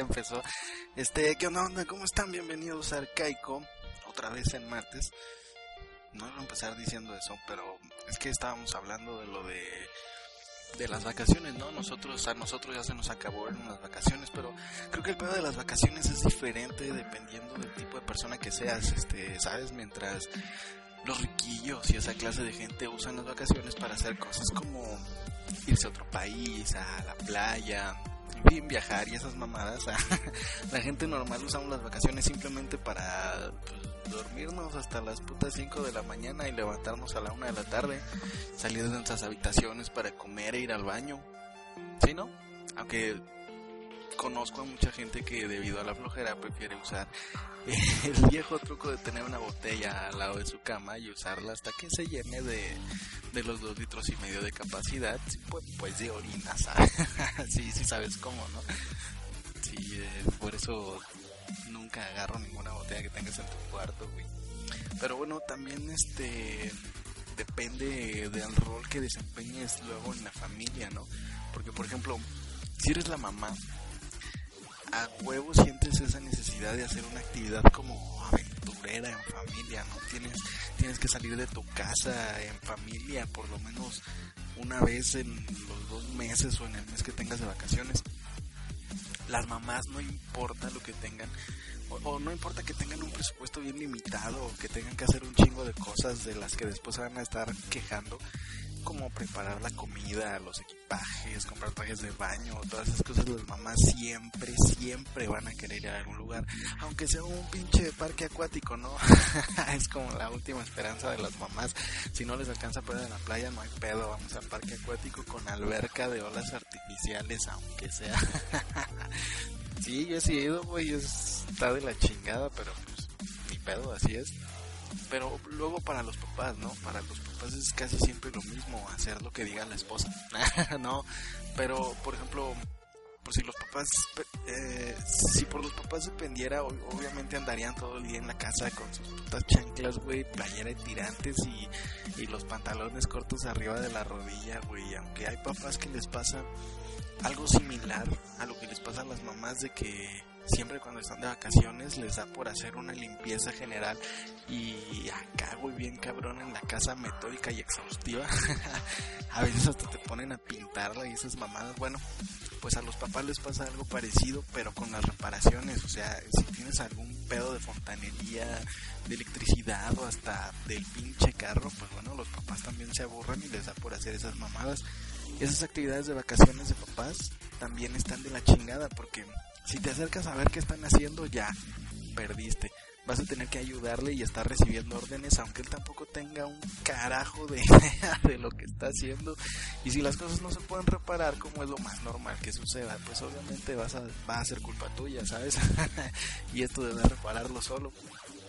Empezó. Este, ¿qué onda, onda? ¿Cómo están? Bienvenidos a Arcaico, otra vez en martes. No iba a empezar diciendo eso, pero es que estábamos hablando de lo de de las vacaciones, ¿no? Nosotros a nosotros ya se nos acabaron las vacaciones, pero creo que el pedo de las vacaciones es diferente dependiendo del tipo de persona que seas, este, sabes, mientras los riquillos y esa clase de gente usan las vacaciones para hacer cosas como irse a otro país, a la playa, en fin, viajar y esas mamadas. la gente normal usamos las vacaciones simplemente para pues, dormirnos hasta las putas 5 de la mañana y levantarnos a la 1 de la tarde, salir de nuestras habitaciones para comer e ir al baño. ¿Sí, no? Aunque conozco a mucha gente que debido a la flojera prefiere usar el viejo truco de tener una botella al lado de su cama y usarla hasta que se llene de, de los dos litros y medio de capacidad, pues, pues de orina, ¿sabes? Sí sabes cómo, ¿no? Sí, eh, por eso nunca agarro ninguna botella que tengas en tu cuarto, güey. Pero bueno, también este depende del rol que desempeñes luego en la familia, ¿no? Porque por ejemplo, si eres la mamá, a huevo sientes esa necesidad de hacer una actividad como aventurera en familia, ¿no? Tienes, tienes que salir de tu casa en familia por lo menos una vez en los dos meses o en el mes que tengas de vacaciones. Las mamás no importa lo que tengan, o, no importa que tengan un presupuesto bien limitado o que tengan que hacer un chingo de cosas de las que después van a estar quejando, como preparar la comida, los equipajes, comprar trajes de baño, todas esas cosas, las mamás siempre, siempre van a querer ir lugar, aunque sea un pinche parque acuático, ¿no? es como la última esperanza de las mamás. Si no les alcanza para ir a la playa, no hay pedo, vamos al parque acuático con alberca de olas artificiales, aunque sea. sí, yo he sido, güey, está de la chingada, pero pues ni pedo, así es pero luego para los papás, ¿no? Para los papás es casi siempre lo mismo, hacer lo que diga la esposa, ¿no? Pero, por ejemplo, por si los papás, eh, si por los papás dependiera, obviamente andarían todo el día en la casa con sus putas chanclas, güey, playera de tirantes y, y los pantalones cortos arriba de la rodilla, güey, aunque hay papás que les pasa algo similar a lo que les pasa a las mamás de que siempre cuando están de vacaciones les da por hacer una limpieza general y acá güey bien cabrón en la casa metódica y exhaustiva. A veces hasta te ponen a pintarla y esas mamadas. Bueno pues a los papás les pasa algo parecido pero con las reparaciones o sea si tienes algún pedo de fontanería de electricidad o hasta del pinche carro pues bueno los papás también se aburren y les da por hacer esas mamadas esas actividades de vacaciones de papás también están de la chingada porque si te acercas a ver qué están haciendo, ya perdiste. Vas a tener que ayudarle y estar recibiendo órdenes, aunque él tampoco tenga un carajo de idea de lo que está haciendo. Y si las cosas no se pueden reparar, como es lo más normal que suceda, pues obviamente vas a, va a ser culpa tuya, ¿sabes? y esto debe repararlo solo.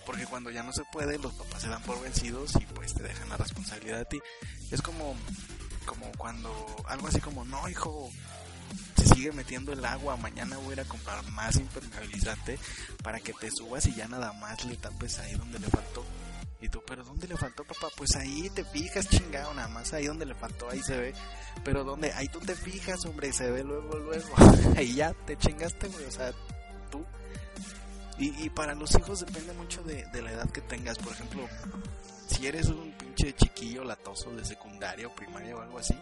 Porque cuando ya no se puede, los papás se dan por vencidos y pues te dejan la responsabilidad a ti. Es como, como cuando, algo así como, no, hijo, sigue metiendo el agua, mañana voy a ir a comprar más impermeabilizante para que te subas y ya nada más le tapes ahí donde le faltó. Y tú, pero ¿dónde le faltó, papá? Pues ahí te fijas, chingado, nada más ahí donde le faltó, ahí se ve. Pero ¿dónde? Ahí tú te fijas, hombre, se ve luego, luego. ahí ya te chingaste, güey, o sea, tú. Y, y para los hijos depende mucho de, de la edad que tengas. Por ejemplo, si eres un pinche chiquillo latoso de secundaria o primaria o algo así,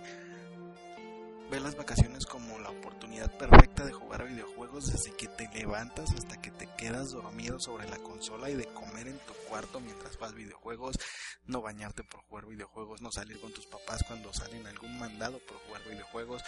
ve las vacaciones como la oportunidad perfecta de jugar videojuegos desde que te levantas hasta que te quedas dormido sobre la consola y de comer en tu cuarto mientras vas videojuegos, no bañarte por jugar videojuegos, no salir con tus papás cuando salen algún mandado por jugar videojuegos.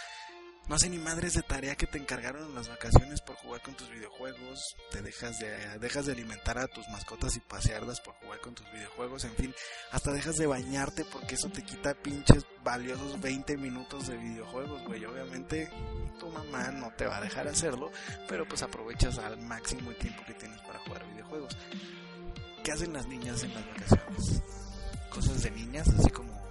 No hace ni madres de tarea que te encargaron en las vacaciones por jugar con tus videojuegos, te dejas de, dejas de alimentar a tus mascotas y pasearlas por jugar con tus videojuegos, en fin, hasta dejas de bañarte porque eso te quita pinches valiosos 20 minutos de videojuegos, güey. Obviamente tu mamá no te va a dejar hacerlo, pero pues aprovechas al máximo el tiempo que tienes para jugar videojuegos. ¿Qué hacen las niñas en las vacaciones? Cosas de niñas, así como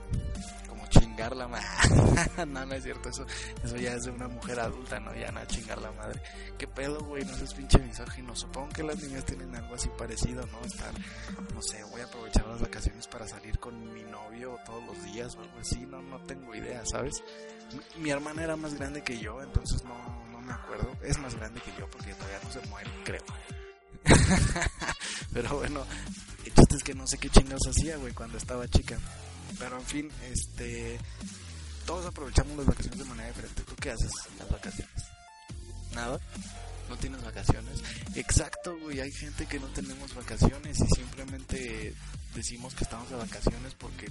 chingar la madre. no, no es cierto, eso, eso ya es de una mujer adulta, ¿no? Ya no chingar la madre. ¿Qué pedo, güey? No seas pinche misógino. Supongo que las niñas tienen algo así parecido, ¿no? Estar, no sé, voy a aprovechar las vacaciones para salir con mi novio todos los días o algo así. No, no tengo idea, ¿sabes? Mi, mi hermana era más grande que yo, entonces no, no me acuerdo. Es más grande que yo porque todavía no se muere, creo. Pero bueno, el chiste es que no sé qué chingados hacía, güey, cuando estaba chica. Pero en fin, este. Todos aprovechamos las vacaciones de manera diferente. ¿Tú qué haces en las vacaciones? ¿Nada? ¿No tienes vacaciones? Exacto, güey. Hay gente que no tenemos vacaciones y simplemente decimos que estamos de vacaciones porque.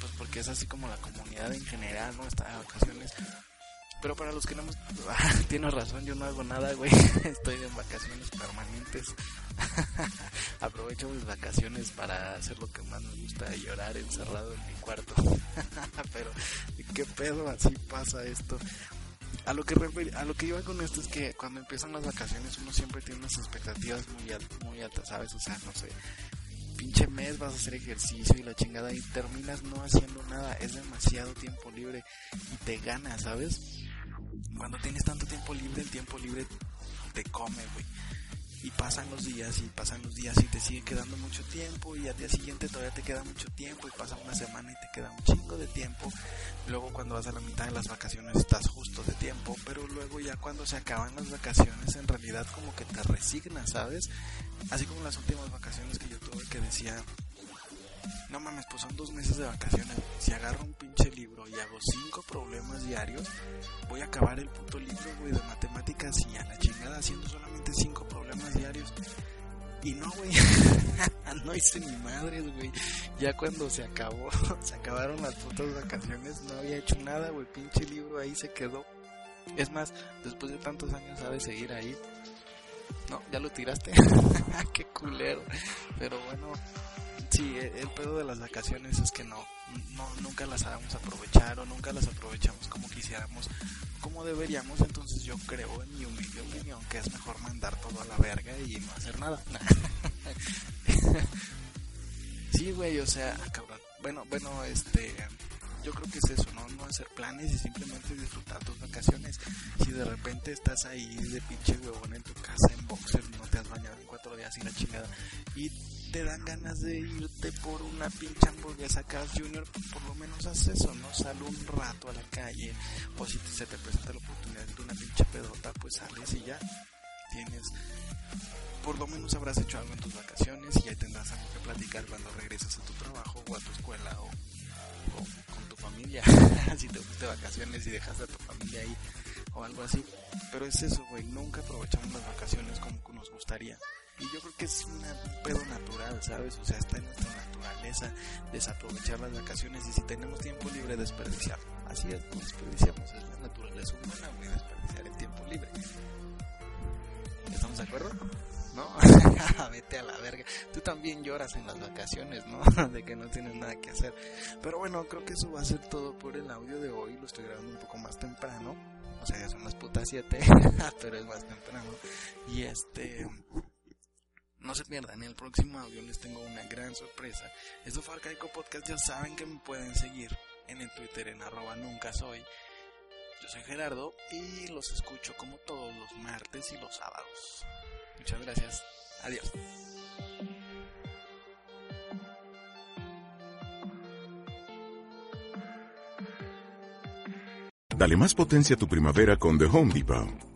Pues porque es así como la comunidad en general, ¿no? Está de vacaciones. Pero para los que no hemos... tienes razón, yo no hago nada, güey. Estoy en vacaciones permanentes. Aprovecho mis vacaciones para hacer lo que más me gusta, llorar encerrado en mi cuarto. Pero, ¿qué pedo así pasa esto? A lo, que a lo que iba con esto es que cuando empiezan las vacaciones uno siempre tiene unas expectativas muy, muy altas, ¿sabes? O sea, no sé, pinche mes vas a hacer ejercicio y la chingada y terminas no haciendo nada. Es demasiado tiempo libre y te gana, ¿sabes? Cuando tienes tanto tiempo libre, el tiempo libre te come, güey. Y pasan los días y pasan los días y te sigue quedando mucho tiempo y al día siguiente todavía te queda mucho tiempo y pasa una semana y te queda un chingo de tiempo. Luego cuando vas a la mitad de las vacaciones estás justo de tiempo, pero luego ya cuando se acaban las vacaciones en realidad como que te resignas, ¿sabes? Así como las últimas vacaciones que yo tuve que decía, no mames, pues son dos meses de vacaciones. Si agarro un pinche libro y hago cinco problemas diarios, voy a acabar el puto libro, güey, de matemáticas y a la chingada haciendo solamente cinco problemas diarios. Y no, güey, no hice ni madres, güey. Ya cuando se acabó, se acabaron las putas vacaciones, no había hecho nada, güey. Pinche libro ahí se quedó. Es más, después de tantos años sabe seguir ahí. No, ya lo tiraste. Qué culero. Pero bueno, Sí, e, el pedo de las vacaciones es que no, no, nunca las sabemos aprovechar o nunca las aprovechamos como quisiéramos, como deberíamos. Entonces yo creo, en mi humilde opinión, que es mejor mandar todo a la verga y no hacer nada. sí, güey, o sea, ah, cabrón. Bueno, bueno, este, yo creo que es eso, ¿no? No hacer planes y simplemente disfrutar tus vacaciones. Si de repente estás ahí de pinche huevón en tu casa en boxer, no te has bañado en cuatro días y la chingada, y te dan ganas de irte por una pinche hamburguesa Carl pues por lo menos haz eso, ¿no? Sal un rato a la calle, o si se te presenta la oportunidad de una pinche pedota, pues sales y ya tienes, por lo menos habrás hecho algo en tus vacaciones y ya tendrás algo que platicar cuando regresas a tu trabajo o a tu escuela o, con tu familia, si te fuiste vacaciones y dejas a tu familia ahí o algo así. Pero es eso, güey, nunca aprovechamos las vacaciones como nos gustaría. Y yo creo que es un pedo natural, ¿sabes? O sea, está en nuestra naturaleza desaprovechar las vacaciones y si tenemos tiempo libre, desperdiciarlo. Así es, no desperdiciamos, es la naturaleza humana, güey, desperdiciar el tiempo libre. ¿Estamos de acuerdo? ¿No? Vete a la verga. Tú también lloras en las vacaciones, ¿no? de que no tienes nada que hacer. Pero bueno, creo que eso va a ser todo por el audio de hoy. Lo estoy grabando un poco más temprano. O sea, ya son las putas 7, pero es más temprano. Y este no se pierdan, en el próximo audio les tengo una gran sorpresa. Esto fue Arcaico Podcast, ya saben que me pueden seguir en el Twitter en arroba nunca soy. Yo soy Gerardo y los escucho como todos los martes y los sábados. Muchas gracias. Adiós. Dale más potencia a tu primavera con The Home Depot.